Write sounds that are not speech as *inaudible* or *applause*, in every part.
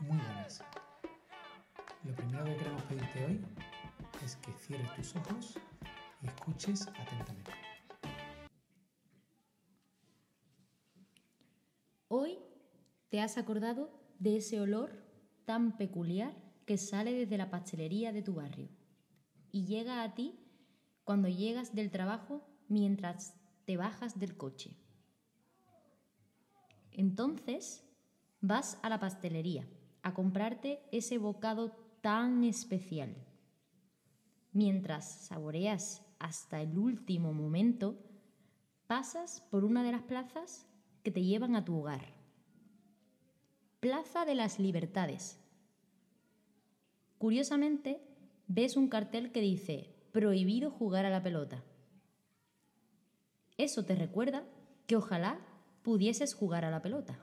Muy buenas. Lo primero que queremos pedirte hoy es que cierres tus ojos y escuches atentamente. Hoy te has acordado de ese olor tan peculiar que sale desde la pastelería de tu barrio y llega a ti cuando llegas del trabajo mientras te bajas del coche. Entonces vas a la pastelería a comprarte ese bocado tan especial. Mientras saboreas hasta el último momento, pasas por una de las plazas que te llevan a tu hogar. Plaza de las Libertades. Curiosamente, ves un cartel que dice prohibido jugar a la pelota. Eso te recuerda que ojalá pudieses jugar a la pelota.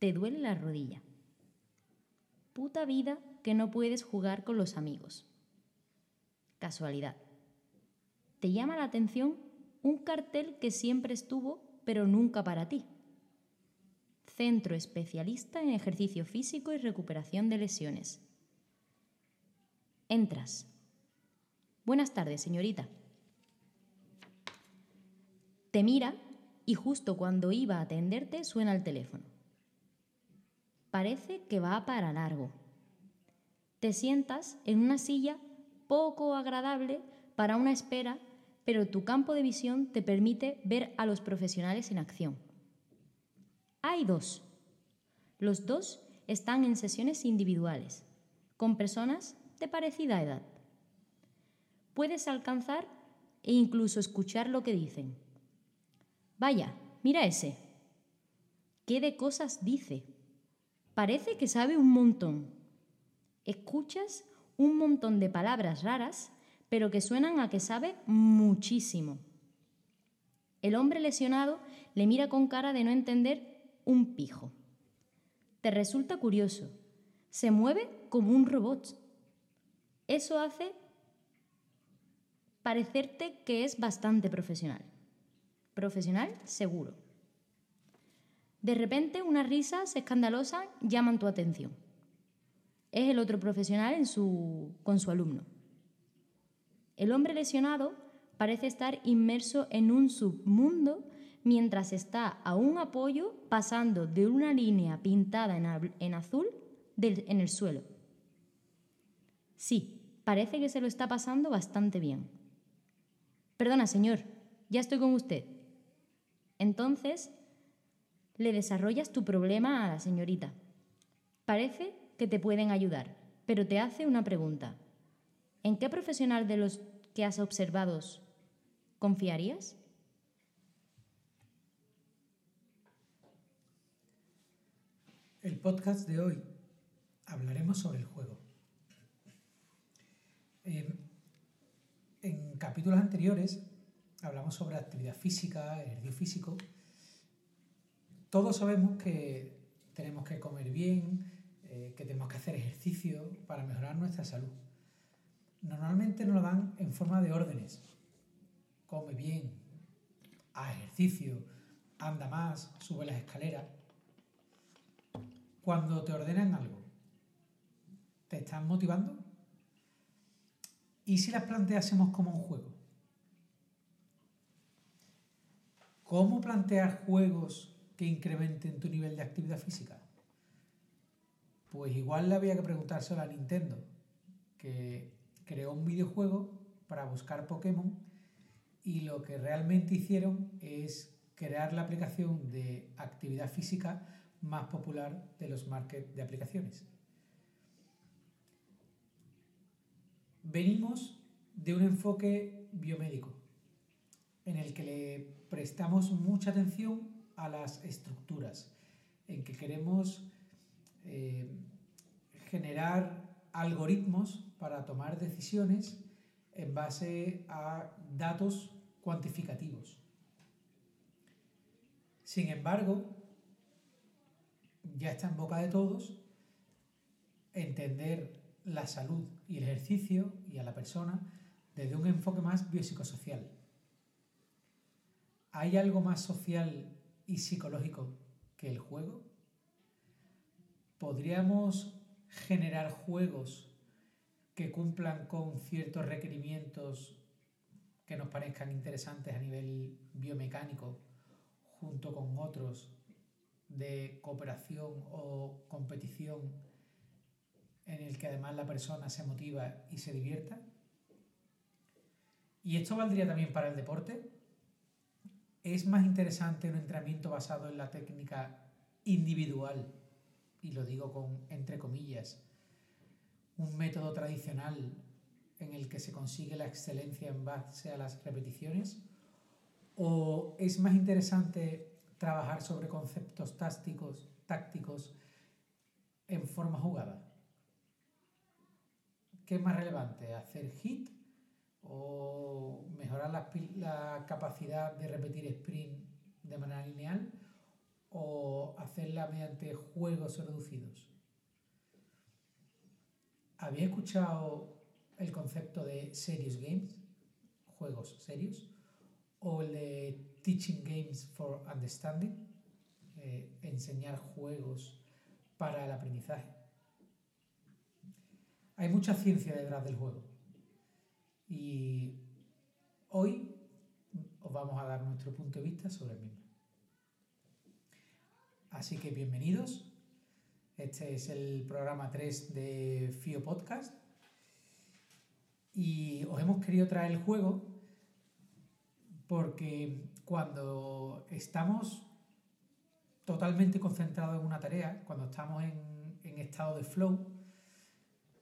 Te duele la rodilla. Puta vida que no puedes jugar con los amigos. Casualidad. Te llama la atención un cartel que siempre estuvo, pero nunca para ti. Centro especialista en ejercicio físico y recuperación de lesiones. Entras. Buenas tardes, señorita. Te mira y justo cuando iba a atenderte suena el teléfono. Parece que va para largo. Te sientas en una silla poco agradable para una espera, pero tu campo de visión te permite ver a los profesionales en acción. Hay dos. Los dos están en sesiones individuales, con personas de parecida edad. Puedes alcanzar e incluso escuchar lo que dicen. Vaya, mira ese. ¿Qué de cosas dice? Parece que sabe un montón. Escuchas un montón de palabras raras, pero que suenan a que sabe muchísimo. El hombre lesionado le mira con cara de no entender un pijo. Te resulta curioso. Se mueve como un robot. Eso hace parecerte que es bastante profesional profesional seguro. De repente unas risas escandalosas llaman tu atención. Es el otro profesional en su, con su alumno. El hombre lesionado parece estar inmerso en un submundo mientras está a un apoyo pasando de una línea pintada en, azul en el suelo. Sí, parece que se lo está pasando bastante bien. Perdona, señor, ya estoy con usted. Entonces, le desarrollas tu problema a la señorita. Parece que te pueden ayudar, pero te hace una pregunta. ¿En qué profesional de los que has observado confiarías? El podcast de hoy hablaremos sobre el juego. en capítulos anteriores hablamos sobre actividad física, ejercicio físico. Todos sabemos que tenemos que comer bien, eh, que tenemos que hacer ejercicio para mejorar nuestra salud. Normalmente nos lo dan en forma de órdenes. Come bien, haz ejercicio, anda más, sube las escaleras. Cuando te ordenan algo, ¿te están motivando? ¿Y si las planteásemos como un juego? ¿Cómo plantear juegos que incrementen tu nivel de actividad física? Pues igual le había que preguntárselo a Nintendo, que creó un videojuego para buscar Pokémon y lo que realmente hicieron es crear la aplicación de actividad física más popular de los markets de aplicaciones. Venimos de un enfoque biomédico en el que le prestamos mucha atención a las estructuras, en que queremos eh, generar algoritmos para tomar decisiones en base a datos cuantificativos. Sin embargo, ya está en boca de todos entender la salud y el ejercicio y a la persona desde un enfoque más biopsicosocial. ¿Hay algo más social y psicológico que el juego? podríamos generar juegos que cumplan con ciertos requerimientos que nos parezcan interesantes a nivel biomecánico, junto con otros de cooperación o competición en el que además la persona se motiva y se divierta. Y esto valdría también para el deporte. Es más interesante un entrenamiento basado en la técnica individual, y lo digo con entre comillas, un método tradicional en el que se consigue la excelencia en base a las repeticiones, o es más interesante trabajar sobre conceptos tácticos, tácticos en forma jugada. ¿Qué es más relevante? ¿Hacer hit o mejorar la, la capacidad de repetir sprint de manera lineal o hacerla mediante juegos reducidos? ¿Había escuchado el concepto de serious games? Juegos serios. O el de teaching games for understanding. Eh, enseñar juegos para el aprendizaje. Hay mucha ciencia detrás del juego. Y hoy os vamos a dar nuestro punto de vista sobre el mismo. Así que bienvenidos. Este es el programa 3 de FIO Podcast. Y os hemos querido traer el juego porque cuando estamos totalmente concentrados en una tarea, cuando estamos en, en estado de flow,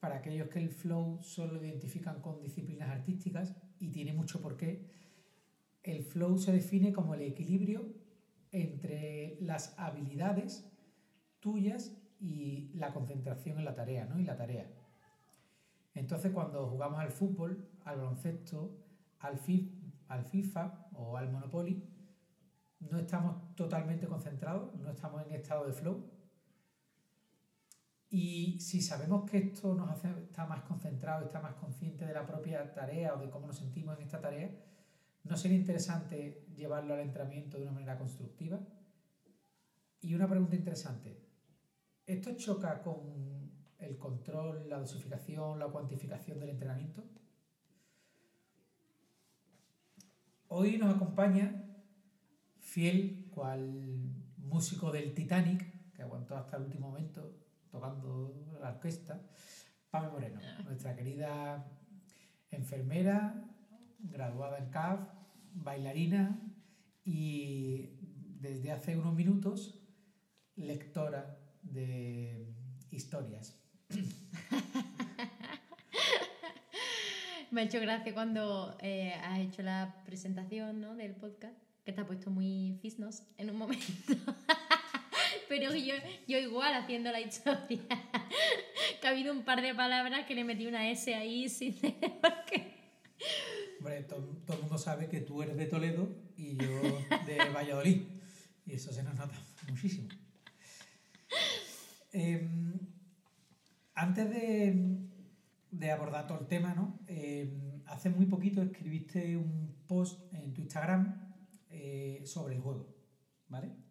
para aquellos que el flow solo identifican con disciplinas artísticas, y tiene mucho por qué, el flow se define como el equilibrio entre las habilidades tuyas y la concentración en la tarea, ¿no? Y la tarea. Entonces, cuando jugamos al fútbol, al baloncesto, al, al FIFA o al Monopoly, no estamos totalmente concentrados, no estamos en estado de flow, y si sabemos que esto nos hace estar más concentrado, estar más consciente de la propia tarea o de cómo nos sentimos en esta tarea, ¿no sería interesante llevarlo al entrenamiento de una manera constructiva? Y una pregunta interesante. ¿Esto choca con el control, la dosificación, la cuantificación del entrenamiento? Hoy nos acompaña, fiel cual músico del Titanic, que aguantó hasta el último momento, tocando la orquesta, Pame Moreno, ah. nuestra querida enfermera, graduada en CAF, bailarina y desde hace unos minutos lectora de historias. *laughs* Me ha hecho gracia cuando eh, has hecho la presentación ¿no? del podcast, que te ha puesto muy fisnos en un momento. *laughs* pero yo, yo igual haciendo la historia. que ha habido un par de palabras que le metí una S ahí sin por qué. Hombre, todo, el mundo sabe que tú eres de Toledo y yo de *laughs* Valladolid. Y eso se nos nota muchísimo. Em, antes de, de, abordar todo el tema, ¿no? Em, hace muy poquito escribiste un post en tu Instagram eh, sobre el juego, ¿vale?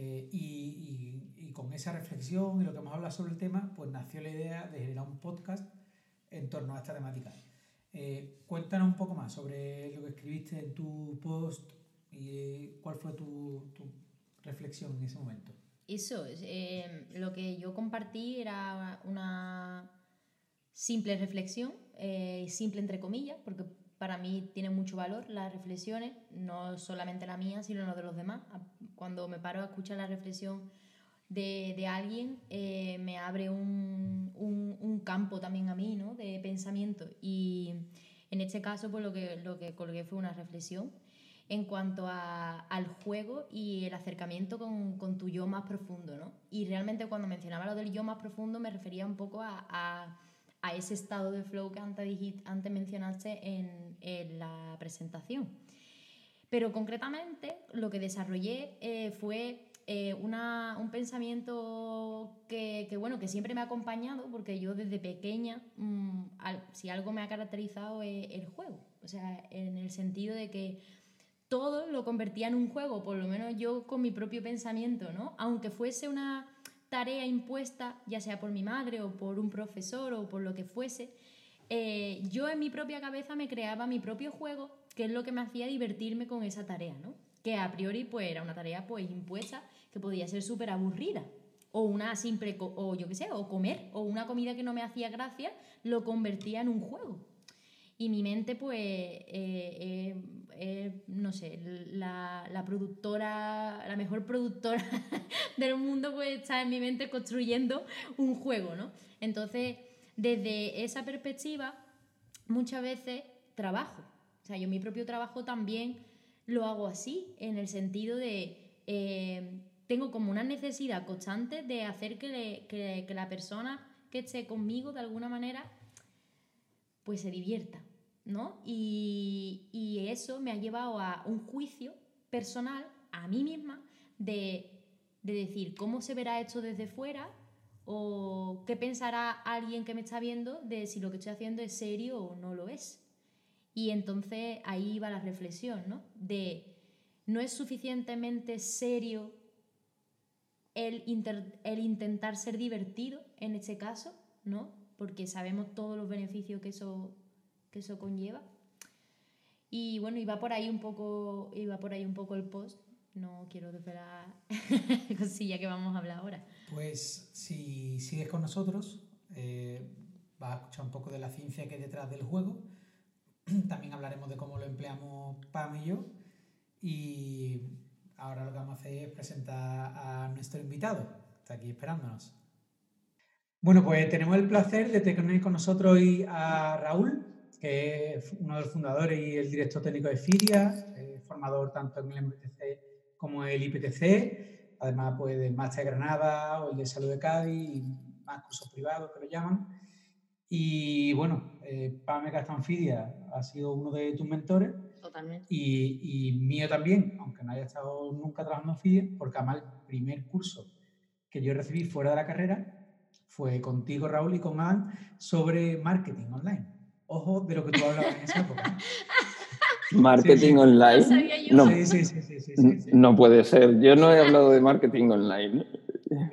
Eh, y, con esa reflexión y lo que hemos hablado sobre el tema, pues nació la idea de generar un podcast en torno a esta temática. Eh, cuéntanos un poco más sobre lo que escribiste en tu post y eh, cuál fue tu, reflexión en ese momento. Eso, lo que yo compartí era una simple reflexión, simple entre comillas, porque para mí tiene mucho valor las reflexiones, no solamente la mía, sino la de los demás. Cuando me paro a escuchar la reflexión de, de alguien, eh, me abre un, un, un, campo también a mí, ¿no? De pensamiento. Y en este caso, pues lo que, lo que colgué fue una reflexión en cuanto a, al juego y el acercamiento con, con, tu yo más profundo, ¿no? Y realmente cuando mencionaba lo del yo más profundo me refería un poco a, a a ese estado de flow que antes, antes mencionaste en, en la presentación. Pero concretamente lo que desarrollé eh, fue eh, una, un pensamiento que, que, bueno, que siempre me ha acompañado porque yo desde pequeña, mm, si algo me ha caracterizado es el juego. O sea, en el sentido de que todo lo convertía en un juego, por lo menos yo con mi propio pensamiento, ¿no? Aunque fuese una tarea impuesta, ya sea por mi madre o por un profesor o por lo que fuese, eh, yo en mi propia cabeza me creaba mi propio juego, que es lo que me hacía divertirme con esa tarea, ¿no? Que a priori pues era una tarea pues impuesta que podía ser súper aburrida. O una simple, o yo qué sé, o comer, o una comida que no me hacía gracia, lo convertía en un juego. Y mi mente, pues, eh, eh, eh, no sé, la, la, productora, la mejor productora *laughs* del mundo, pues está en mi mente construyendo un juego, ¿no? Entonces, desde esa perspectiva, muchas veces trabajo. O sea, yo mi propio trabajo también lo hago así, en el sentido de tengo como una necesidad constante de hacer que, que, la persona que esté conmigo de alguna manera pues se divierta, ¿no? Y, eso me ha llevado a un juicio personal a mí misma de, de, decir cómo se verá esto desde fuera o qué pensará alguien que me está viendo de si lo que estoy haciendo es serio o no lo es. Y entonces ahí va la reflexión, ¿no? De no es suficientemente serio el, el intentar ser divertido en este caso, ¿no? Porque sabemos todos los beneficios que eso, que eso conlleva. Y bueno, iba por ahí un poco, iba por ahí un poco el post. No quiero desvelar *laughs* cosilla que vamos a hablar ahora. Pues si sigues con nosotros, eh, vas a escuchar un poco de la ciencia que hay detrás del juego. *clears throat* También hablaremos de cómo lo empleamos Pam y yo. Y ahora lo que vamos a hacer es presentar a nuestro invitado. Está aquí esperándonos. Bueno, pues tenemos el placer de tener con nosotros hoy a Raúl, que es uno de los fundadores y el director técnico de FIRIA, eh, formador tanto en el MPTC como en el IPTC, además pues del Máster de Granada o el de Salud de Cádiz y más cursos privados que lo llaman. Y bueno, eh, Pame Castanfidia ha sido uno de tus mentores Totalmente. Y, y, mío también, aunque no haya estado nunca trabajando en FIDE, porque además el primer curso que yo recibí fuera de la carrera fue contigo, Raúl, y con Adam sobre marketing online. Ojo de lo que tú hablabas en esa época. *laughs* Marketing online. No, sí, sí, sí, no puede ser. Yo no he hablado de marketing online.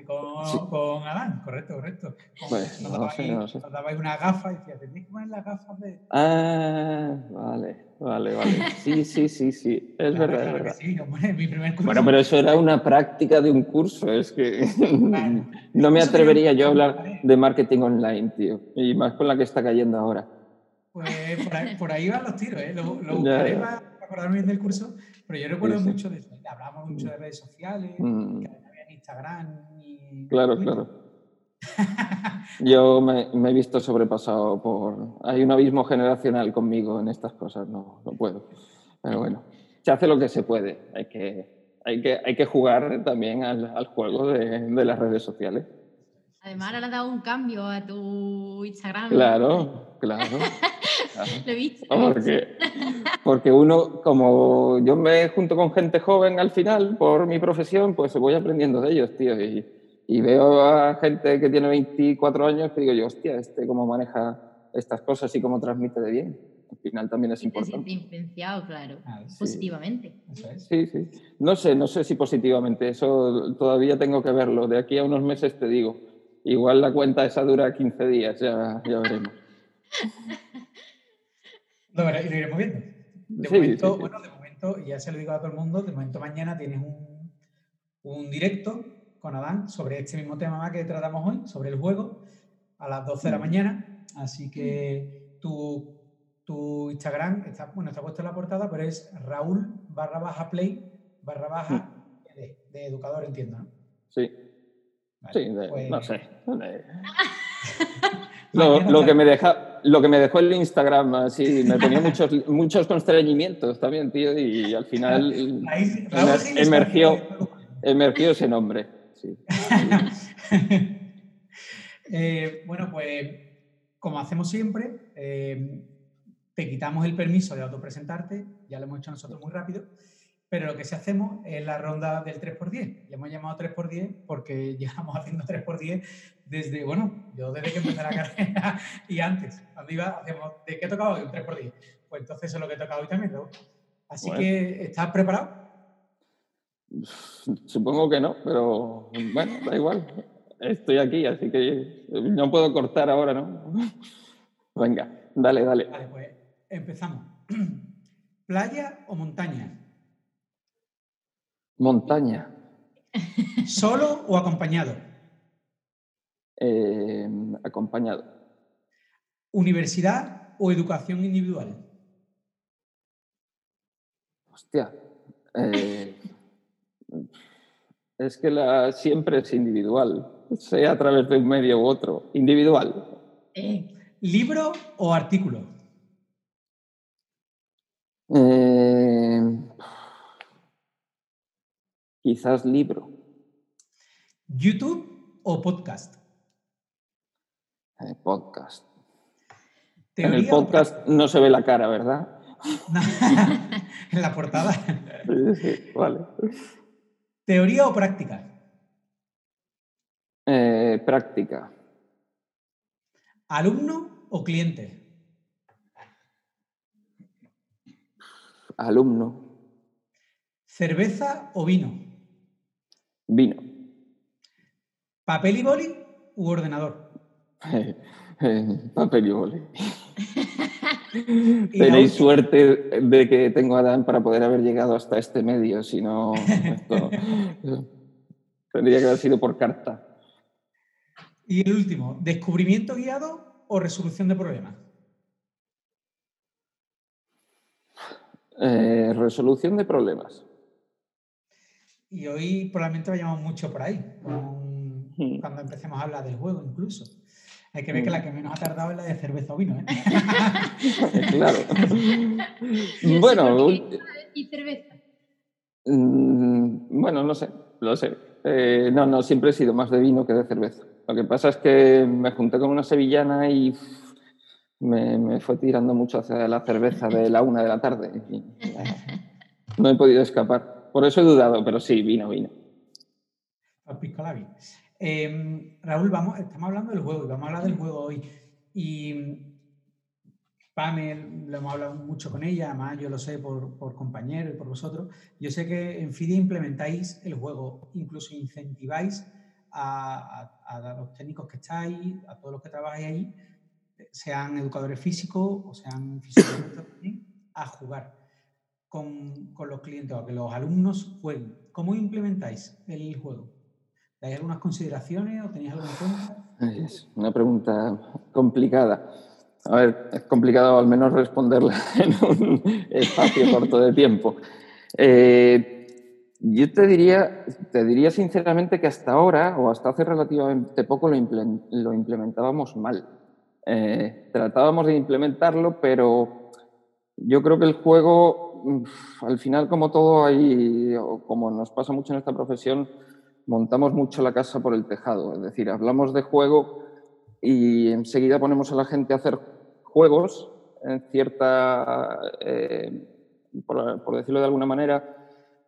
Con, con Adán, correcto, correcto. pues, nos, no sé, no sé. nos dabais una gafa y decía, tenéis que poner las gafas de. Ah, vale, vale, vale. Sí, sí, sí, sí. Es verdad, es verdad. Sí, hombre, mi primer curso. Bueno, pero eso era una práctica de un curso. Es que *laughs* no me atrevería yo a hablar de marketing online, tío. Y más con la que está cayendo ahora. Pues por ahí, por ahí van los tiros, ¿eh? Lo, lo buscaré para acordarme bien del curso, pero yo recuerdo mucho de eso. Hablamos mucho de redes sociales, mm. que había en Instagram y... Claro, claro. *laughs* Yo me, he visto sobrepasado por... Hay un abismo generacional conmigo en estas cosas, no, no puedo. Pero bueno, se hace lo que se puede. Hay que, hay que, hay que jugar también al, al juego de, de las redes sociales. Además, ahora le has dado un cambio a tu Instagram. Claro, claro. Lo he visto. Porque, porque uno, como yo me junto con gente joven al final por mi profesión, pues voy aprendiendo de ellos, tío. Y, y veo a gente que tiene 24 años que digo yo, hostia, este cómo maneja estas cosas y cómo transmite de bien. Al final también es importante. influenciado, claro, ah, positivamente. Sí, sí. No sé, no sé si positivamente. Eso todavía tengo que verlo. De aquí a unos meses te digo. Igual la cuenta esa dura 15 días, ya, ya veremos. *laughs* lo, iremos viendo. De momento, bueno, de momento, ya se lo digo a todo el mundo, de momento mañana tienes un, un directo con Adán sobre este mismo tema que tratamos hoy, sobre el juego, a las 12 de la mm. mañana. Así que tu, tu Instagram está, bueno, está puesto en la portada, pero es Raúl barra baja play barra baja mm. de educador, entiendo, ¿no? Sí, sí, pues no sé. *laughs* lo, que me deja, lo que me dejó el Instagram, así, me ponía muchos, muchos constreñimientos también, tío, y al final *laughs* emergió, emergió ese nombre. *laughs* Eh, bueno, pues como hacemos siempre, eh, te quitamos el permiso de autopresentarte, ya lo hemos hecho nosotros muy rápido, pero lo que sí hacemos es la ronda del 3x10. Le hemos llamado 3x10 porque *laughs* llevamos haciendo 3x10 desde, bueno, yo desde que empecé la *laughs* carrera y antes. Cuando iba, hacíamos, ¿de qué tocaba hoy? Un 3x10. Pues entonces eso es lo que toca hoy también, Así que, ¿estás preparado? *laughs* Supongo que no, pero bueno, da igual. estoy aquí, así que no puedo cortar ahora, ¿no? *laughs* Venga, dale, dale. Vale, pues empezamos. *clears throat* ¿Playa o montaña? Montaña. ¿Solo o acompañado? Eh, acompañado. ¿Universidad o educación individual? Hostia. eh, es que la, siempre es individual, sea a través de un medio u otro. Individual. ¿Libro o artículo? Eh, quizás libro. ¿YouTube o podcast? Podcast. En el ¿Teoría o podcast no se ve la cara, ¿verdad? *laughs* en la portada. Sí, sí, vale. ¿Teoría o práctica? Eh, práctica. ¿Alumno o cliente? Alumno. ¿Cerveza o vino? Vino. ¿Papel y boli u ordenador? Eh, eh, papel y boli. Tenéis suerte de que tengo a Dan para poder haber llegado hasta este medio, si no, esto *laughs* tendría que haber sido por carta. Y el último, ¿descubrimiento guiado o resolución de problemas? Eh, resolución de problemas. Y hoy probablemente vayamos mucho por ahí, con- Mm. cuando empecemos a hablar del juego incluso. Hay que ver que la que menos ha tardado es la de cerveza o vino. ¿eh? *laughs* Claro. *laughs* bueno, ¿Y cerveza? mm, bueno, no sé, lo sé. Eh, no, no, siempre he sido más de vino que de cerveza. Lo que pasa es que me junté con una sevillana y me, me fue tirando mucho hacia la cerveza de la una de la tarde. y, eh, no he podido escapar. Por eso he dudado, pero sí, vino, vino. Pisco. Eh, Raúl, vamos, estamos hablando del juego y vamos a hablar del juego hoy. Y mm, Pamel, lo hemos hablado mucho con ella, además yo lo sé por, por compañero y por vosotros. Yo sé que en FIDE implementáis el juego, incluso incentiváis a, a- a los técnicos que estáis, a todos los que trabajáis ahí, sean educadores físicos o sean fisioterapeutas *coughs* a jugar con, con los clientes o a que los alumnos jueguen. ¿Cómo implementáis el juego? ¿Dais algunas consideraciones o tenéis algo en cuenta? Es una pregunta complicada. A ver, es complicado al menos responderla *laughs* en un espacio corto de tiempo. Eh, yo te diría, te diría sinceramente que hasta ahora, o hasta hace relativamente poco, lo, imple- lo implementábamos mal. Eh, tratábamos de implementarlo, pero yo creo que el juego, uf, al final, como todo, hay, como nos pasa mucho en esta profesión, montamos mucho la casa por el tejado. Es decir, hablamos de juego y enseguida ponemos a la gente a hacer juegos en cierta, eh, por, por decirlo de alguna manera,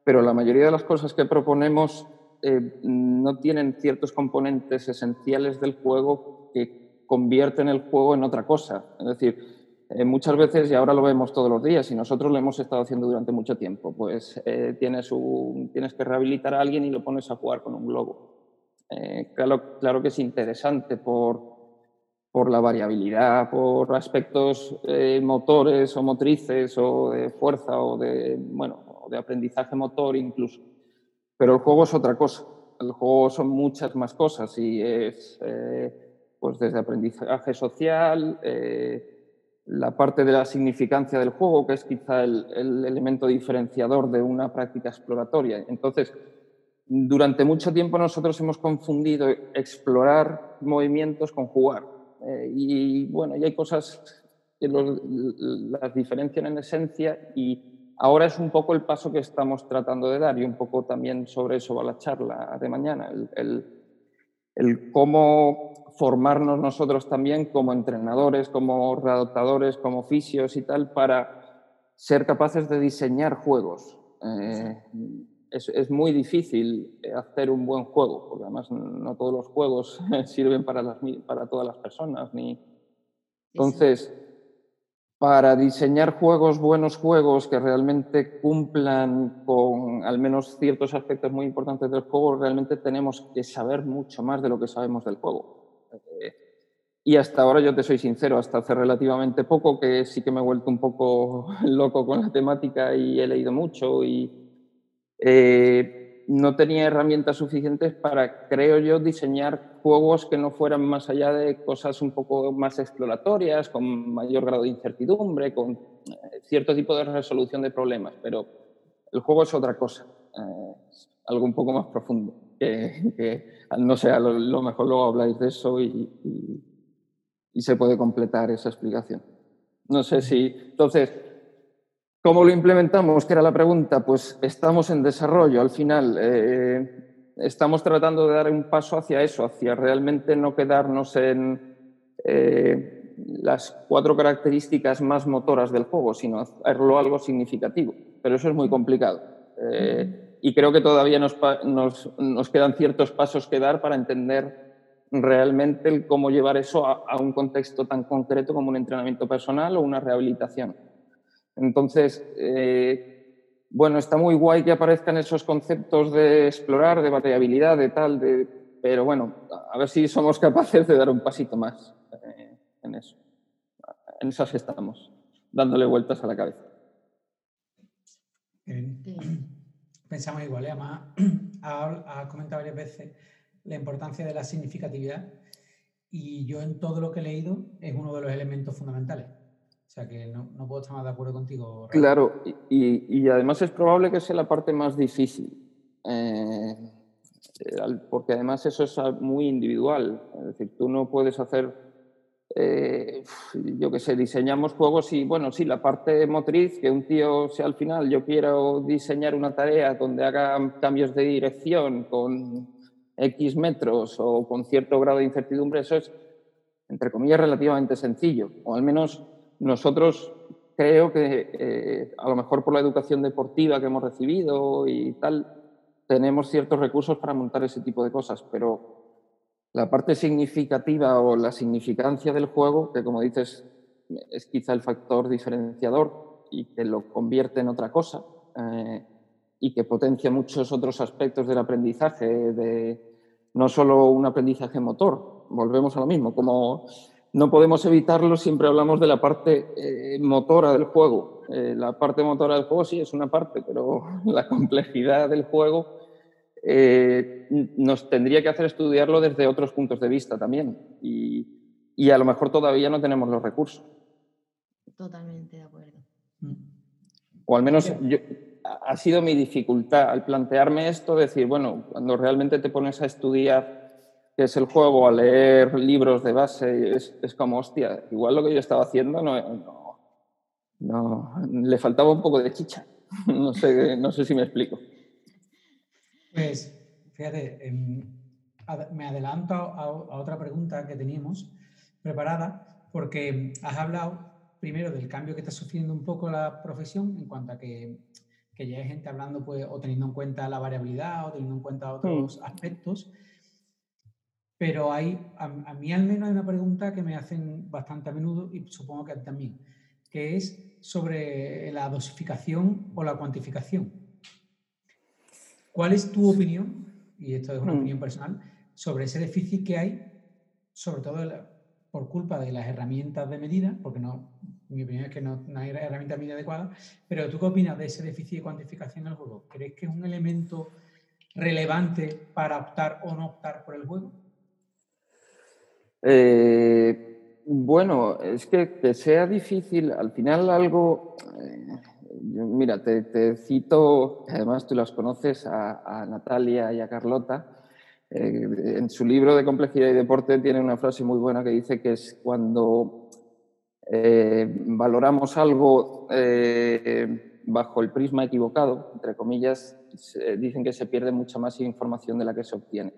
pero la mayoría de las cosas que proponemos eh, no tienen ciertos componentes esenciales del juego que convierten el juego en otra cosa. Es decir, eh, muchas veces, y ahora lo vemos todos los días, y nosotros lo hemos estado haciendo durante mucho tiempo, pues eh, tienes, un- tienes que rehabilitar a alguien y lo pones a jugar con un globo. Eh, claro, claro que es interesante por, por la variabilidad, por aspectos eh, motores o motrices o de fuerza o de, bueno, de aprendizaje motor incluso. Pero el juego es otra cosa. El juego son muchas más cosas y es eh, pues desde aprendizaje social, eh, la parte de la significancia del juego, que es quizá el, el elemento diferenciador de una práctica exploratoria. Entonces, durante mucho tiempo nosotros hemos confundido explorar movimientos con jugar. Eh, y bueno, y hay cosas que los- las diferencian en esencia y ahora es un poco el paso que estamos tratando de dar y un poco también sobre eso va la charla de mañana, el- el cómo formarnos nosotros también como entrenadores, como readaptadores, como fisios y tal, para ser capaces de diseñar juegos. Eh, es, es muy difícil hacer un buen juego, porque además no todos los juegos *laughs* sirven para, las, para todas las personas. Ni... Entonces, para diseñar juegos, buenos juegos que realmente cumplan con al menos ciertos aspectos muy importantes del juego, realmente tenemos que saber mucho más de lo que sabemos del juego. Eh, y hasta ahora, yo te soy sincero, hasta hace relativamente poco, que sí que me he vuelto un poco *laughs* loco con la temática y he leído mucho y eh, no tenía herramientas suficientes para, creo yo, diseñar juegos que no fueran más allá de cosas un poco más exploratorias, con mayor grado de incertidumbre, con eh, cierto tipo de resolución de problemas, pero el juego es otra cosa, algo un poco más profundo, que, no sé, a lo, mejor luego habláis de eso y, y, se puede completar esa explicación. No sé si, entonces, ¿cómo lo implementamos? Que era la pregunta, pues estamos en desarrollo al final. Eh, estamos tratando de dar un paso hacia eso, hacia realmente no quedarnos en eh, las cuatro características más motoras del juego, sino hacerlo algo significativo. Pero eso es muy complicado. Eh, y creo que todavía nos, nos, quedan ciertos pasos que dar para entender realmente cómo llevar eso a, un contexto tan concreto como un entrenamiento personal o una rehabilitación. Entonces, eh, bueno, está muy guay que aparezcan esos conceptos de explorar, de variabilidad, de tal, de, pero bueno, a ver si somos capaces de dar un pasito más eh, en eso. En esas estamos, dándole vueltas a la cabeza. Pensamos igual, ¿eh? además *clears throat* ha, comentado varias veces la importancia de la significatividad y yo en todo lo que he leído es uno de los elementos fundamentales. O sea que no, puedo estar más de acuerdo contigo. Claro, y, además es probable que sea la parte más difícil. Eh, porque además eso es muy individual. Es decir, tú no puedes hacer, eh, yo qué sé, diseñamos juegos y, bueno, sí, la parte motriz, que un tío sea al final, yo quiero diseñar una tarea donde haga cambios de dirección con X metros o con cierto grado de incertidumbre, eso es, entre comillas, relativamente sencillo, o al menos nosotros creo que eh, a lo mejor por la educación deportiva que hemos recibido y tal, tenemos ciertos recursos para montar ese tipo de cosas, pero la parte significativa o la significancia del juego, que como dices es quizá el factor diferenciador y que lo convierte en otra cosa eh, y que potencia muchos otros aspectos del aprendizaje, de no solo un aprendizaje motor, volvemos a lo mismo, como no podemos evitarlo, siempre hablamos de la parte eh, motora del juego. Eh, la parte motora del juego sí es una parte, pero *laughs* la complejidad del juego eh, nos tendría que hacer estudiarlo desde otros puntos de vista también. Y, a lo mejor todavía no tenemos los recursos. Totalmente de acuerdo. O al menos ha sido mi dificultad al plantearme esto, decir, bueno, cuando realmente te pones a estudiar que es el juego, a leer libros de base, es, es como, hostia, igual lo que yo estaba haciendo no, no, le faltaba un poco de chicha. *laughs* no, sé, no sé si me explico. Pues, fíjate, em, me adelanto a, otra pregunta que teníamos preparada, porque has hablado primero del cambio que está sufriendo un poco la profesión en cuanto a que, que ya hay gente hablando pues, o teniendo en cuenta la variabilidad o teniendo en cuenta otros mm. aspectos. Pero hay, a, mí al menos hay una pregunta que me hacen bastante a menudo y supongo que a ti también, que es sobre la dosificación o la cuantificación. ¿Cuál es tu opinión, y esto es una mm. opinión personal, sobre ese déficit que hay, sobre todo por culpa de las herramientas de medida, porque no, mi opinión es que no, hay herramientas de medida adecuadas, pero ¿tú qué opinas de ese déficit de cuantificación del juego? ¿Crees que es un elemento relevante para optar o no optar por el juego? Eh, bueno, es que, que sea difícil, al final algo, eh, mira, te, cito, además tú las conoces, a, Natalia y a Carlota, eh, en su libro de complejidad y deporte tiene una frase muy buena que dice que es cuando valoramos algo bajo el prisma equivocado, entre comillas, dicen que se pierde mucha más información de la que se obtiene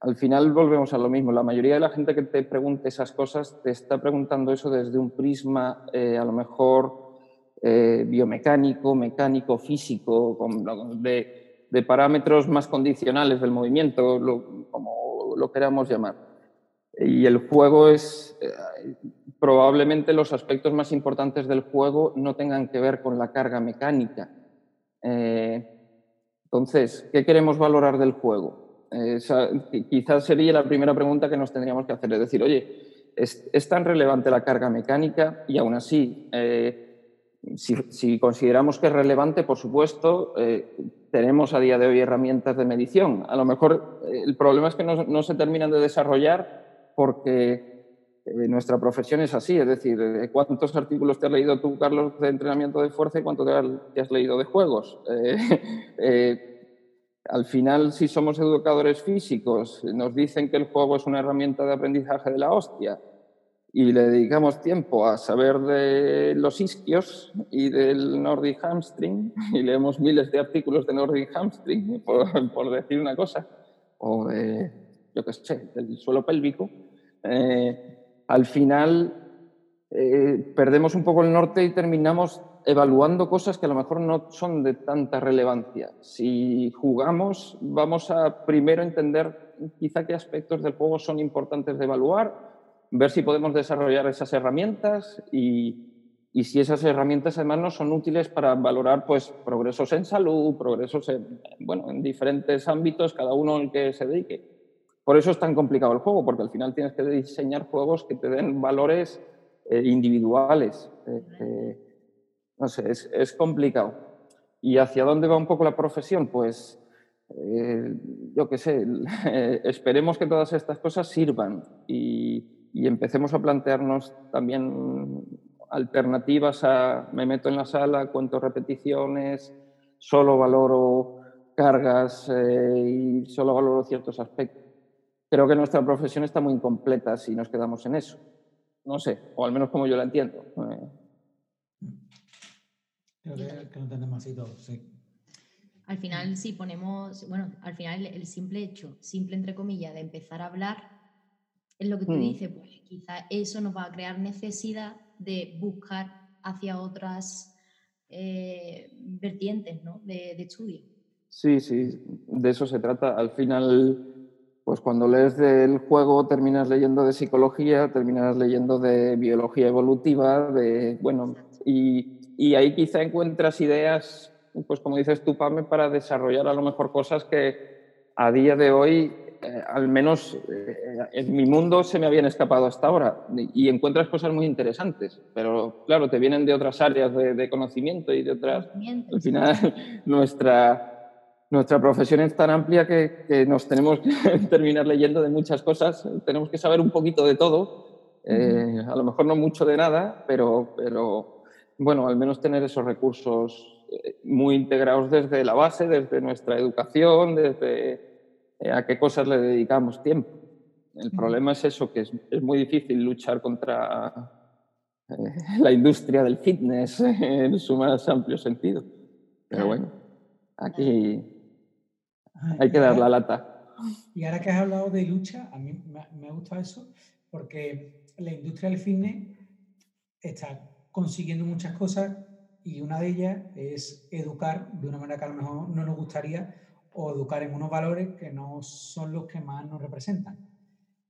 al final volvemos a lo mismo. La mayoría de la gente que te pregunte esas cosas te está preguntando eso desde un prisma eh, a lo mejor eh, biomecánico, mecánico, físico, de, parámetros más condicionales del movimiento, como lo queramos llamar. Y el juego es, eh, probablemente los aspectos más importantes del juego no tengan que ver con la carga mecánica. Eh, entonces, ¿qué queremos valorar del juego? quizás sería la primera pregunta que nos tendríamos que hacer, es decir, oye, ¿es, tan relevante la carga mecánica? Y aún así, si, consideramos que es relevante, por supuesto, eh, tenemos a día de hoy herramientas de medición. A lo mejor eh, el problema es que no, se terminan de desarrollar porque eh, nuestra profesión es así. Es decir, ¿cuántos artículos te has leído tú, Carlos, de entrenamiento de fuerza y cuánto te has, leído de juegos? *laughs* al final, si somos educadores físicos, nos dicen que el juego es una herramienta de aprendizaje de la hostia y le dedicamos tiempo a saber de los isquios y del Nordic Hamstring y leemos miles de artículos de Nordic Hamstring, por, decir una cosa, o de, yo qué sé, del suelo pélvico, eh, al final eh, perdemos un poco el norte y terminamos evaluando cosas que a lo mejor no son de tanta relevancia. Si jugamos, vamos a primero entender quizá qué aspectos del juego son importantes de evaluar ver si podemos desarrollar esas herramientas y, si esas herramientas además no son útiles para valorar pues, progresos en salud, progresos en, bueno, en diferentes ámbitos, cada uno en el que se dedique. Por eso es tan complicado el juego, porque al final tienes que diseñar juegos que te den valores eh, individuales. Eh, eh, no sé, es, es, complicado. ¿Y hacia dónde va un poco la profesión? Pues yo qué sé, *laughs* esperemos que todas estas cosas sirvan y, y empecemos a plantearnos también alternativas a me meto en la sala, cuento repeticiones, solo valoro cargas eh, y solo valoro ciertos aspectos. Creo que nuestra profesión está muy incompleta si nos quedamos en eso. No sé, o al menos como yo la entiendo. Creo que, lo entendemos así todos, sí. Al final, si ponemos, bueno, al final el simple hecho, simple entre comillas, de empezar a hablar es lo que tú mm. dices, pues quizá eso nos va a crear necesidad de buscar hacia otras eh, vertientes ¿no? de, estudio. Sí, sí, de eso se trata. Al final, pues cuando lees del juego terminas leyendo de psicología, terminas leyendo de biología evolutiva, de, bueno, y, y ahí quizá encuentras ideas, pues como dices tú, Pame, para desarrollar a lo mejor cosas que a día de hoy eh, al menos eh, en mi mundo se me habían escapado hasta ahora y encuentras cosas muy interesantes, pero claro, te vienen de otras áreas de, conocimiento y de otras... Al final, *laughs* nuestra, nuestra profesión es tan amplia que, nos tenemos que *laughs* terminar leyendo de muchas cosas, tenemos que saber un poquito de todo, eh, a lo mejor no mucho de nada, pero, pero bueno, al menos tener esos recursos muy integrados desde la base, desde nuestra educación, desde eh, a qué cosas le dedicamos tiempo. El problema es eso, que es, muy difícil luchar contra eh, *laughs* la industria del fitness *laughs* en su más amplio sentido. Pero bueno, aquí hay que dar la lata. Y ahora que has hablado de lucha, a mí me gusta eso, porque la industria del fitness está consiguiendo muchas cosas y una de ellas es educar de una manera que a lo mejor no nos gustaría o educar en unos valores que no son los que más nos representan.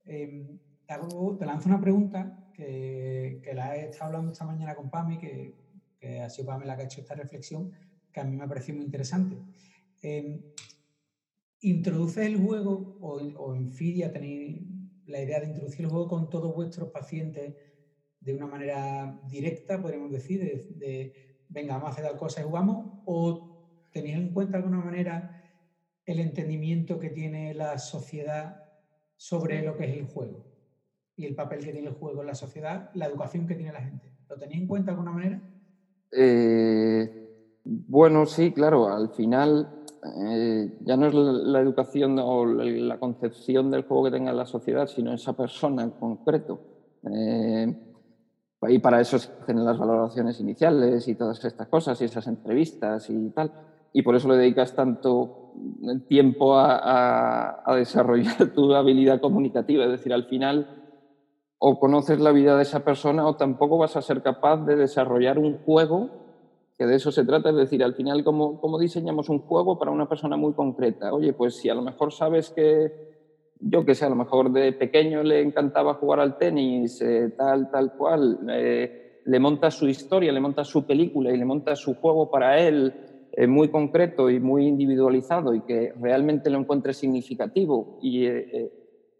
Em, te, lanzo una pregunta que, la he estado hablando esta mañana con Pami, que, que, ha sido Pami la que ha hecho esta reflexión, que a mí me ha parecido muy interesante. Eh, ¿Introduce el juego o, o en FIDIA tenéis la idea de introducir el juego con todos vuestros pacientes de una manera directa, podríamos decir, de, de venga, vamos a hacer tal cosa y jugamos? ¿O tenéis en cuenta de alguna manera el entendimiento que tiene la sociedad sobre lo que es el juego y el papel que tiene el juego en la sociedad, la educación que tiene la gente. ¿Lo tenéis en cuenta de alguna manera? Eh, bueno, sí, claro, al final eh, ya no es la, educación o la, concepción del juego que tenga la sociedad, sino esa persona en concreto. Eh, y para eso se hacen las valoraciones iniciales y todas estas cosas y esas entrevistas y tal. Y por eso le dedicas tanto tiempo a, desarrollar *laughs* tu habilidad comunicativa. Es decir, al final o conoces la vida de esa persona o tampoco vas a ser capaz de desarrollar un juego, que de eso se trata. Es decir, al final, ¿cómo, cómo diseñamos un juego para una persona muy concreta? Oye, pues si a lo mejor sabes que yo que sé, a lo mejor de pequeño le encantaba jugar al tenis, eh, tal, tal cual, eh, le monta su historia, le monta su película y le monta su juego para él eh, muy concreto y muy individualizado y que realmente lo encuentre significativo y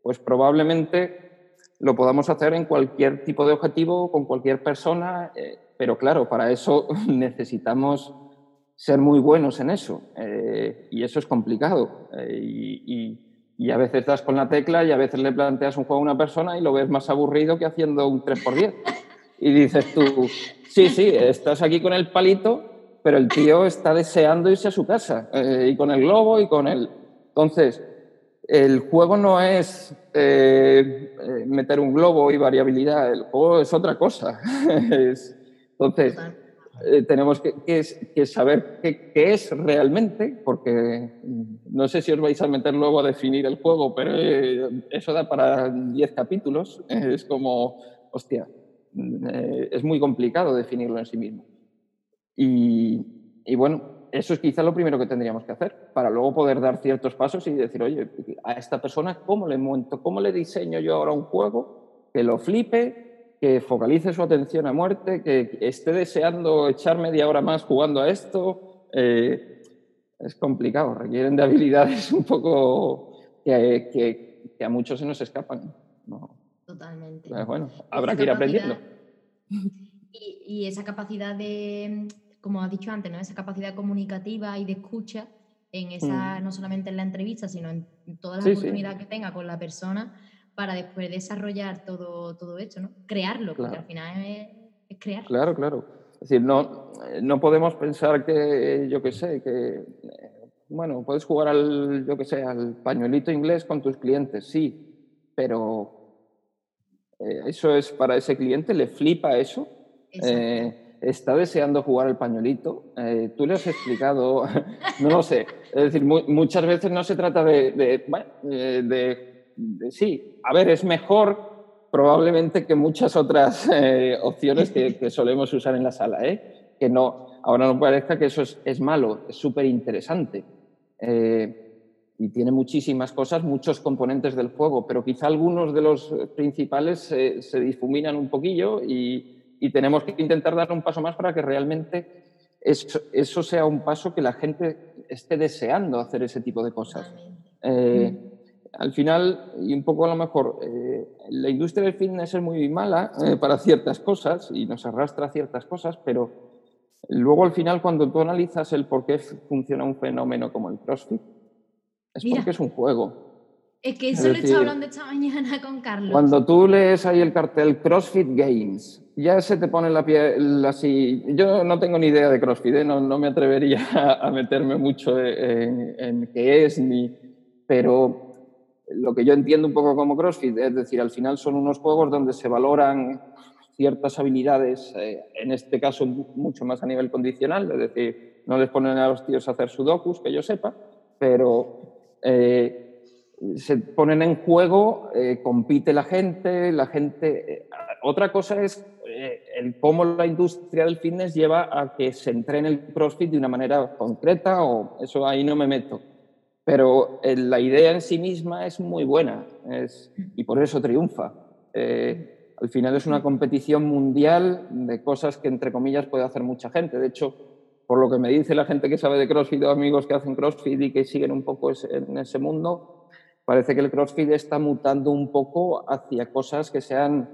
pues probablemente lo podamos hacer en cualquier tipo de objetivo, con cualquier persona, pero claro, para eso *laughs* necesitamos ser muy buenos en eso y eso es complicado y y a veces das con la tecla y a veces le planteas un juego a una persona y lo ves más aburrido que haciendo un 3x10. Y dices tú, sí, sí, estás aquí con el palito, pero el tío está deseando irse a su casa, eh, y con el globo y con el... Entonces, el juego no es eh, eh, meter un globo y variabilidad, el juego es otra cosa. *laughs* entonces, eh, tenemos que, saber qué, es realmente, porque no sé si os vais a meter luego a definir el juego, pero eh, eso da para 10 capítulos. *laughs* Es como, hostia, eh, es muy complicado definirlo en sí mismo. Y, bueno, eso es quizá lo primero que tendríamos que hacer, para luego poder dar ciertos pasos y decir, oye, a esta persona, ¿cómo le monto? ¿Cómo le diseño yo ahora un juego que lo flipe, que focalice su atención a muerte, que esté deseando echar media hora más jugando a esto. Eh, es complicado, requieren de *laughs* habilidades un poco que, a muchos se nos escapan. Totalmente. Pues bueno, habrá que ir aprendiendo. Y, esa capacidad de, como has dicho antes, ¿no? esa capacidad comunicativa y de escucha, en esa, mm. no solamente en la entrevista, sino en todas las oportunidades que tenga con la persona, para después desarrollar todo, todo esto, ¿no? Crearlo, porque al final es, crear. Claro, claro. Es decir, no, no podemos pensar que, yo qué sé, que, bueno, puedes jugar al, yo qué sé, al pañuelito inglés con tus clientes, sí, pero eh, eso es para ese cliente, le flipa eso. Eh, está deseando jugar al pañuelito. Eh, tú le has explicado, *laughs* no lo sé. Es decir, muchas veces no se trata de, de, de sí, a ver, es mejor probablemente que muchas otras *laughs* eh, opciones que, solemos usar en la sala, ¿eh? que no, ahora no parezca que eso es, malo, es súper interesante. Eh, y tiene muchísimas cosas, muchos componentes del juego, pero quizá algunos de los principales se difuminan un poquillo y, tenemos que intentar dar un paso más para que realmente eso, sea un paso que la gente esté deseando hacer ese tipo de cosas. Al final, y un poco a lo mejor, eh, la industria del fitness es muy mala eh, para ciertas cosas y nos arrastra a ciertas cosas, pero luego al final cuando tú analizas el por qué funciona un fenómeno como el CrossFit, es porque es un juego. Es que eso lo he estado hablando esta mañana con Carlos. Cuando tú lees ahí el cartel CrossFit Games, ya se te pone la piel así. Yo no tengo ni idea de CrossFit, ¿eh? no, no, me atrevería *laughs* a meterme mucho en, en qué es, ni, pero lo que yo entiendo un poco como CrossFit, es decir, al final son unos juegos donde se valoran ciertas habilidades, eh, en este caso mucho más a nivel condicional, es decir, no les ponen a los tíos a hacer sudokus, que yo sepa, pero eh, se ponen en juego, eh, compite la gente, la gente... otra cosa es el cómo la industria del fitness lleva a que se entrene el CrossFit de una manera concreta, o eso ahí no me meto pero eh, la idea en sí misma es muy buena y por eso triunfa. Eh, al final es una competición mundial de cosas que, entre comillas, puede hacer mucha gente. De hecho, por lo que me dice la gente que sabe de CrossFit o amigos que hacen CrossFit y que siguen un poco en ese mundo, parece que el CrossFit está mutando un poco hacia cosas que sean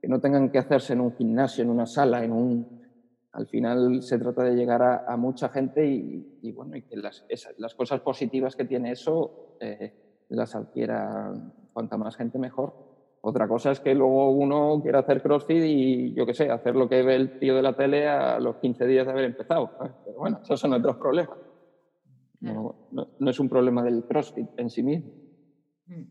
que no tengan que hacerse en un gimnasio, en una sala, en un, al final se trata de llegar a, mucha gente y, bueno, y que las, las, cosas positivas que tiene eso eh, las adquiera cuanta más gente mejor. Otra cosa es que luego uno quiera hacer CrossFit y yo qué sé, hacer lo que ve el tío de la tele a los 15 días de haber empezado. Pero bueno, esos son otros problemas. No, no, es un problema del CrossFit en sí mismo. Mm.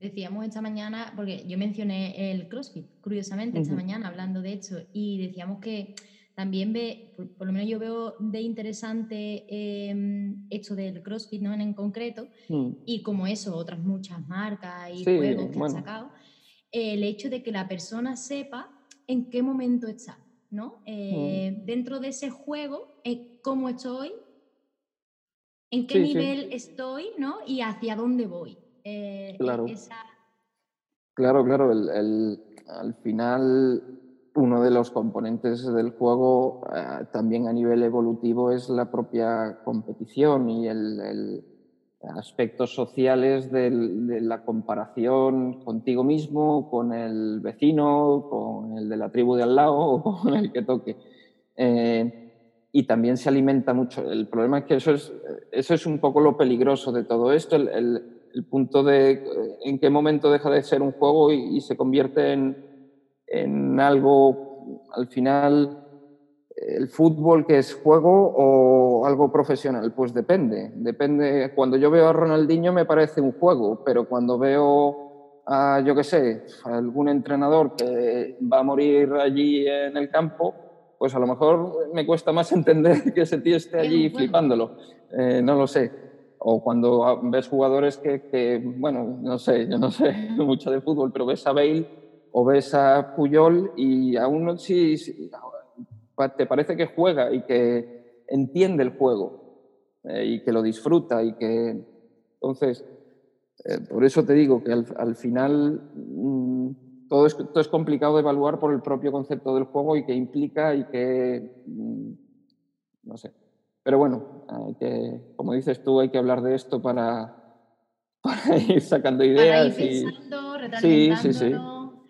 Decíamos esta mañana, porque yo mencioné el CrossFit, curiosamente, esta mañana hablando de esto, y decíamos que también ve, por, lo menos yo veo de interesante em, esto del CrossFit ¿no? en, concreto, mm. y como eso, otras muchas marcas y juegos que han sacado, el hecho de que la persona sepa en qué momento está, ¿no? Eh, mm. Dentro de ese juego, eh, cómo estoy, en qué nivel estoy, ¿no? Y hacia dónde voy. Eh, Claro. esa... Claro, claro, el- el- al final uno de los componentes del juego eh, también a nivel evolutivo es la propia competición y el, el aspectos sociales de la comparación contigo mismo, con el vecino, con el de la tribu de al lado *laughs* o con el que toque. Eh, y también se alimenta mucho. El problema es que eso es, eso es un poco lo peligroso de todo esto, el, el- el punto de eh, en qué momento deja de ser un juego y, y se convierte en, en algo, al final, el fútbol que es juego o algo profesional. Pues depende, depende. Cuando yo veo a Ronaldinho me parece un juego, pero cuando veo a, yo qué sé, a algún entrenador que va a morir allí en el campo, pues a lo mejor me cuesta más *laughs* entender que ese tío esté Es allí flipándolo. Eh, no lo sé. O cuando ah, ves jugadores que, bueno, no sé, yo no sé *laughs* mucho de fútbol, pero ves a Bale o ves a Puyol y a uno sí, sí, pa- te parece que juega y que entiende el juego eh, y que lo disfruta y que... Entonces, eh, por eso te digo que al, al final mm, todo, es, todo es complicado de evaluar por el propio concepto del juego y que implica y que... mm, no sé. Pero bueno, hay que, como dices tú, hay que hablar de esto para, *laughs* para ir sacando Para ir ideas y... pensando, Sí, sí, sí. retroalimentándolo,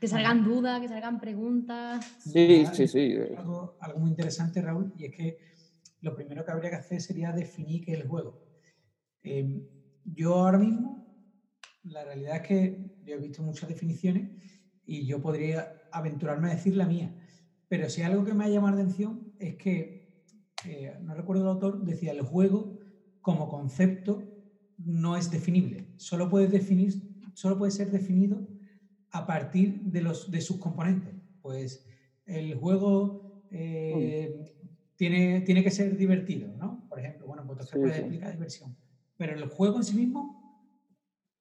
que salgan dudas, que salgan preguntas. Sí, sí, sí. Algo, algo muy interesante, Raúl, y es que lo primero que habría que hacer sería definir qué es el juego. Eh, yo ahora mismo, la realidad es que yo he visto muchas definiciones y yo podría aventurarme a decir la mía. Pero si algo que me ha llamado la atención es que, eh, no recuerdo el autor, decía el juego como concepto no es definible. Solo puede, definir, solo puede ser definido a partir de, los, de sus componentes. Pues el juego eh, tiene, tiene que ser divertido, ¿no? Por ejemplo, bueno, pues Sí, puedes sí. explicar diversión. Pero el juego en sí mismo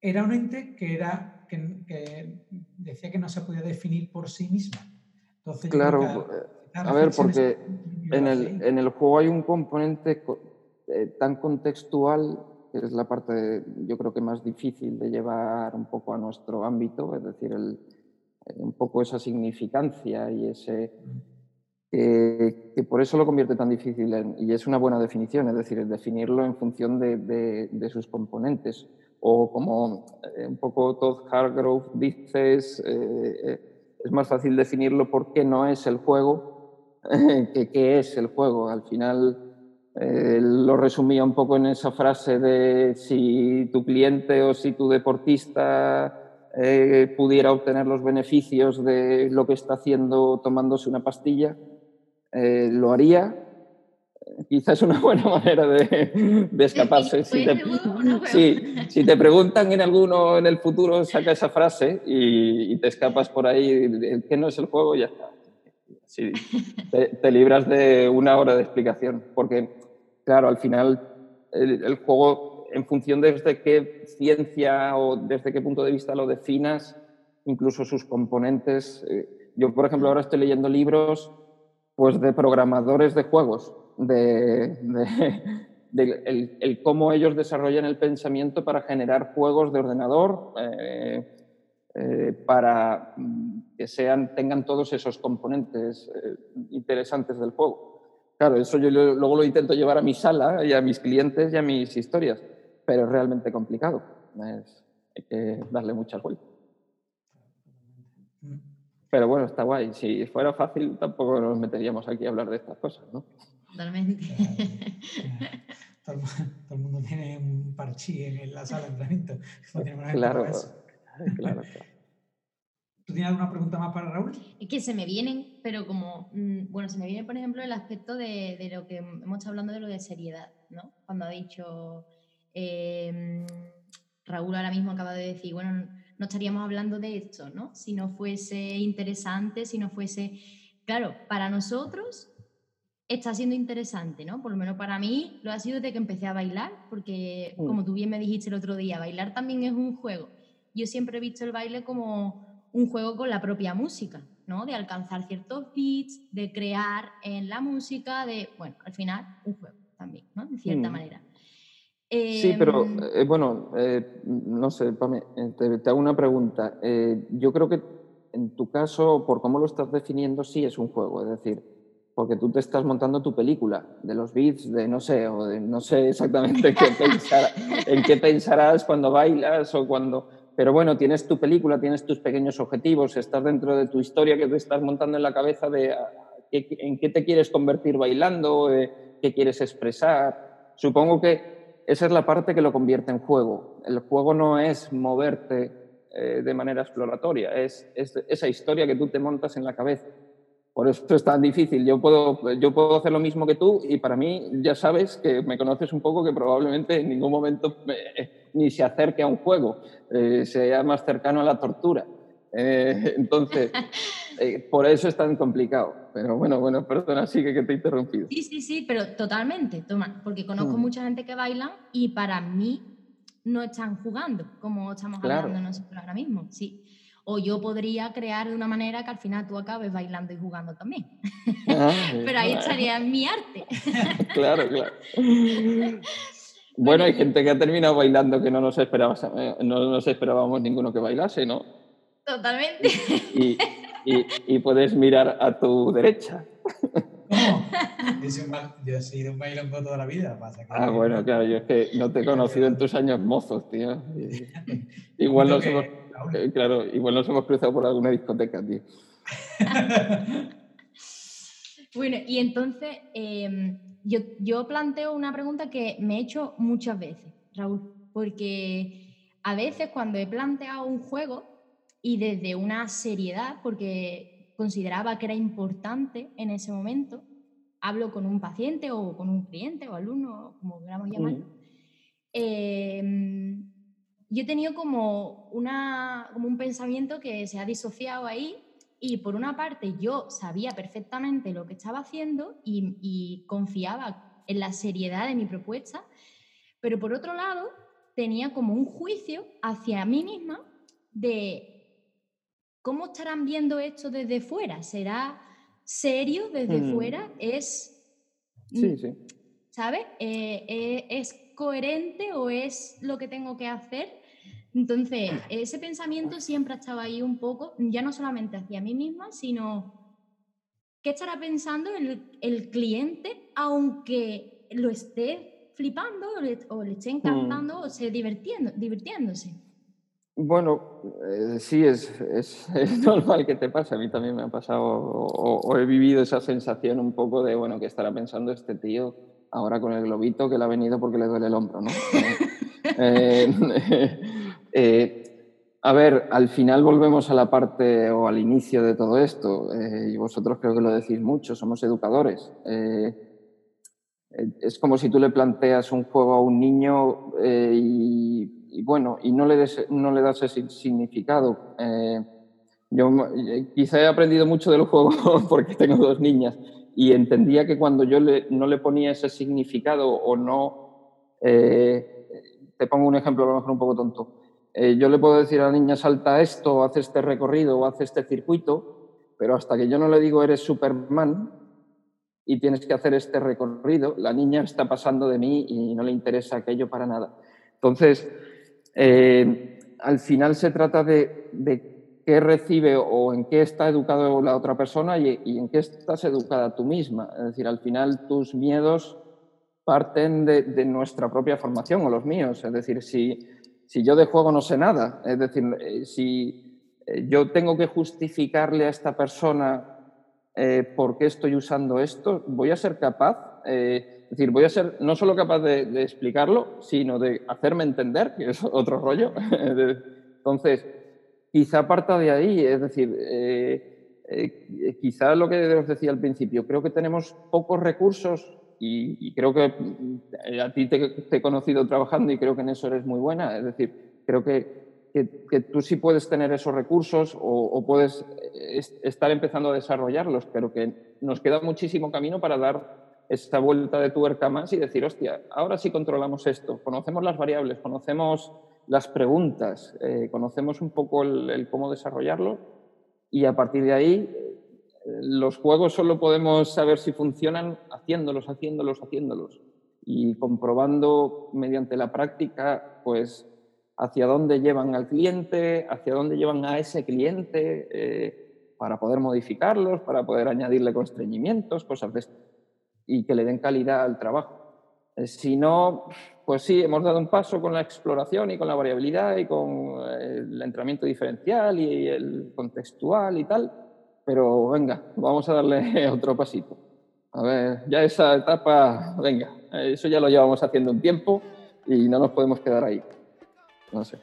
era un ente que, era, que, que decía que no se podía definir por sí misma. Entonces, Claro, que eh, a ver, porque En el, en el juego hay un componente co- eh, tan contextual, que es la parte, yo creo que más difícil de llevar un poco a nuestro ámbito, es decir, el- eh, un poco esa significancia y ese... que- que por eso lo convierte tan difícil en- y es una buena definición, es decir, es definirlo en función de, de- de sus componentes. O como eh, un poco Todd Hargrove dices, eh, eh, es más fácil definirlo por qué no es el juego *laughs* que qué es el juego. Al final eh, lo resumía un poco en esa frase de si tu cliente o si tu deportista eh, pudiera obtener los beneficios de lo que está haciendo tomándose una pastilla, eh, lo haría. Quizás es una *laughs* buena manera de, de escaparse. Si te, si te preguntan en alguno en el futuro, saca esa frase y, y te escapas por ahí, que no es el juego ya está. Sí, te, libras de una hora de explicación, porque, claro, al final el, juego, en función de desde qué ciencia o desde qué punto de vista lo definas, incluso sus componentes. eh, yo, por ejemplo, ahora estoy leyendo libros pues, de programadores de juegos, de, de- de el, el cómo ellos desarrollan el pensamiento para generar juegos de ordenador. eh, eh, para mm, que sean, tengan todos esos componentes eh, interesantes del juego. Claro, eso yo lo- luego lo intento llevar a mi sala y a mis clientes y a mis historias, pero es realmente complicado. Es- hay que darle muchas vueltas. Mm. Pero bueno, está guay. Si fuera fácil, tampoco nos meteríamos aquí a hablar de estas cosas, ¿no? Totalmente. Todo el, mu- todo el mundo tiene un parchí en la sala de entrenamiento. No Claro, eso. *laughs* claro, claro. ¿Tú tienes alguna pregunta más para Raúl? Es que se me vienen, pero como, mm, bueno, se me viene, por ejemplo, el aspecto de, de lo que hemos estado hablando de lo de seriedad, ¿no? Cuando ha dicho, eh, Raúl ahora mismo acaba de decir, bueno, no estaríamos hablando de esto, ¿no? Si no fuese interesante, si no fuese, claro, para nosotros está siendo interesante, ¿no? Por lo menos para mí lo ha sido desde que empecé a bailar, porque Mm. como tú bien me dijiste el otro día, bailar también es un juego. Yo siempre he visto el baile como un juego con la propia música, ¿no? De alcanzar ciertos beats, de crear en la música, de, bueno, al final un juego también, ¿no? De cierta Mm. manera. Sí, pero Em, eh, bueno, eh, no sé, Pame, eh, te, te hago una pregunta. Yo creo que en tu caso, por cómo lo estás definiendo, sí es un juego, es decir, porque tú te estás montando tu película de los beats, de no sé, o de no sé exactamente qué *laughs* pensar- en qué pensarás cuando bailas o cuando... Pero bueno, tienes tu película, tienes tus pequeños objetivos, estás dentro de tu historia que te estás montando en la cabeza de ah, en qué te quieres convertir bailando, eh, qué quieres expresar. Supongo que esa es la parte que lo convierte en juego. El juego no es moverte eh, de manera exploratoria, es, es esa historia que tú te montas en la cabeza. Por eso es tan difícil. Yo puedo, yo puedo hacer lo mismo que tú y para mí ya sabes que me conoces un poco que probablemente en ningún momento ni se acerque a un juego, eh, sea más cercano a la tortura. Eh, *laughs* entonces, *laughs* eh, por eso es tan complicado. Pero bueno, bueno, perdona, sigue que te he interrumpido. Sí, sí, sí, pero totalmente, toma, porque conozco Mm. mucha gente que baila y para mí no están jugando, como estamos Claro. hablando nosotros ahora mismo, sí. O yo podría crear de una manera que al final tú acabes bailando y jugando también. Ah, *laughs* Pero ahí estaría mi arte. Claro, claro. Bueno, hay gente que ha terminado bailando que no nos, esperabas, eh, no nos esperábamos ninguno que bailase, ¿no? Totalmente. Y, y- y puedes mirar a tu derecha. ¿Cómo? Yo, soy un ba- yo he sido un bailongo toda la vida. Pasa que Ah, bueno, claro, yo es que no te he conocido en tus años mozos, tío. Y- *laughs* Igual nos que- hemos, eh, claro, igual nos hemos cruzado por alguna discoteca, tío. *laughs* Bueno, y entonces em, yo, yo planteo una pregunta que me he hecho muchas veces, Raúl, porque a veces cuando he planteado un juego y desde una seriedad, porque consideraba que era importante en ese momento, hablo con un paciente o con un cliente o alumno, como queramos llamarlo, em, yo he tenido como, una, como un pensamiento que se ha disociado ahí y por una parte yo sabía perfectamente lo que estaba haciendo y, y confiaba en la seriedad de mi propuesta, pero por otro lado tenía como un juicio hacia mí misma de cómo estarán viendo esto desde fuera. ¿Será serio desde Mm. fuera? ¿Es, Sí, sí. ¿sabes? Eh, eh, ¿Es coherente o es lo que tengo que hacer? Entonces, ese pensamiento siempre ha estado ahí un poco, ya no solamente hacia mí misma, sino qué estará pensando el, el cliente, aunque lo esté flipando o le, o le esté encantando o esté divirtiendo, divirtiéndose. Bueno, eh, sí, es, es, *laughs* es normal que te pase. A mí también me ha pasado o, o he vivido esa sensación un poco de, bueno, que estará pensando este tío ahora con el globito que le ha venido porque le duele el hombro, ¿no? *laughs* Eh, *laughs* eh, a ver, al final volvemos a la parte o al inicio de todo esto, eh, y vosotros creo que lo decís mucho, somos educadores. Eh, es como si tú le planteas un juego a un niño y, y bueno, y no le, des, no le das ese significado. Yo quizá he aprendido mucho del juego *laughs* porque tengo dos niñas y entendía que cuando yo le, no le ponía ese significado o no, te pongo un ejemplo a lo mejor un poco tonto, eh, yo le puedo decir a la niña salta esto, o hace este recorrido o hace este circuito, pero hasta que yo no le digo eres Superman y tienes que hacer este recorrido, la niña está pasando de mí y no le interesa aquello para nada. Entonces, eh, al final se trata de, qué recibe o en qué está educado la otra persona y, y, en qué estás educada tú misma. Es decir, al final tus miedos parten de, de nuestra propia formación o los míos. Es decir, si, si, yo de juego no sé nada, es decir, eh, si yo tengo que justificarle a esta persona eh, por qué estoy usando esto, voy a ser capaz, eh, es decir, voy a ser no solo capaz de, explicarlo, sino de hacerme entender, que es *laughs* otro rollo. *laughs* Entonces, quizá parta de ahí, es decir, eh, eh, quizá lo que os decía al principio, creo que tenemos pocos recursos y, y creo que eh, a ti te, te, he conocido trabajando y creo que en eso eres muy buena, es decir, creo que, que, que tú sí puedes tener esos recursos o, o puedes estar empezando a desarrollarlos, pero que nos queda muchísimo camino para dar esta vuelta de tuerca más y decir, hostia, ahora sí controlamos esto, conocemos las variables, conocemos las preguntas, eh, conocemos un poco el, el, cómo desarrollarlo y a partir de ahí eh, los juegos solo podemos saber si funcionan haciéndolos, haciéndolos, haciéndolos. y comprobando mediante la práctica, pues, hacia dónde llevan al cliente, hacia dónde llevan a ese cliente, eh, para poder modificarlos, para poder añadirle constreñimientos, cosas de esto, y que le den calidad al trabajo. Eh, si no, pues sí, hemos dado un paso con la exploración y con la variabilidad y con eh, el entrenamiento diferencial y el contextual y tal, pero venga, vamos a darle *laughs* otro pasito. A ver, ya esa etapa, venga, eso ya lo llevamos haciendo un tiempo y no nos podemos quedar ahí. No sé.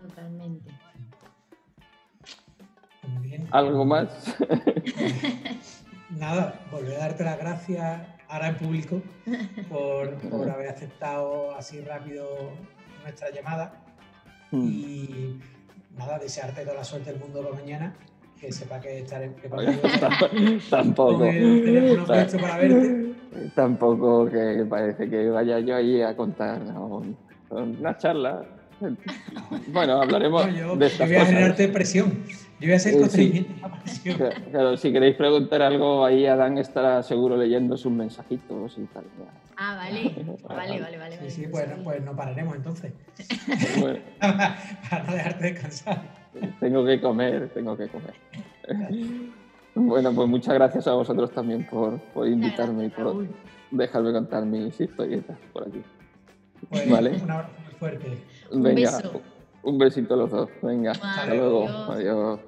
Totalmente. ¿Algo más? *laughs* Nada, volver a darte las gracias ahora en público por, por haber aceptado así rápido nuestra llamada Hmm. y nada, desearte toda la suerte del mundo para mañana, que sepa que estaré *laughs* *laughs* Tampoco. con el teléfono puesto para verte. Tampoco que parece que vaya yo ahí a contar ¿no? una charla. Bueno, hablaremos *laughs* No, yo, de yo voy a generarte presión. Yo voy a ser Eh, sí. presión. Claro, si queréis preguntar algo, ahí Adán estará seguro leyendo sus mensajitos y tal. Ah, *laughs* vale. Vale, vale, vale. Sí, vale, sí, pues, pues no pararemos entonces. Bueno, *laughs* para no dejarte descansar. tengo que comer, tengo que comer. Bueno, pues muchas gracias a vosotros también por, por invitarme y por Raúl. dejarme contar mis historietas por aquí. Pues, Vale. Un abrazo muy fuerte. Un Venga, beso. un besito a los dos. Venga, hasta luego. adiós.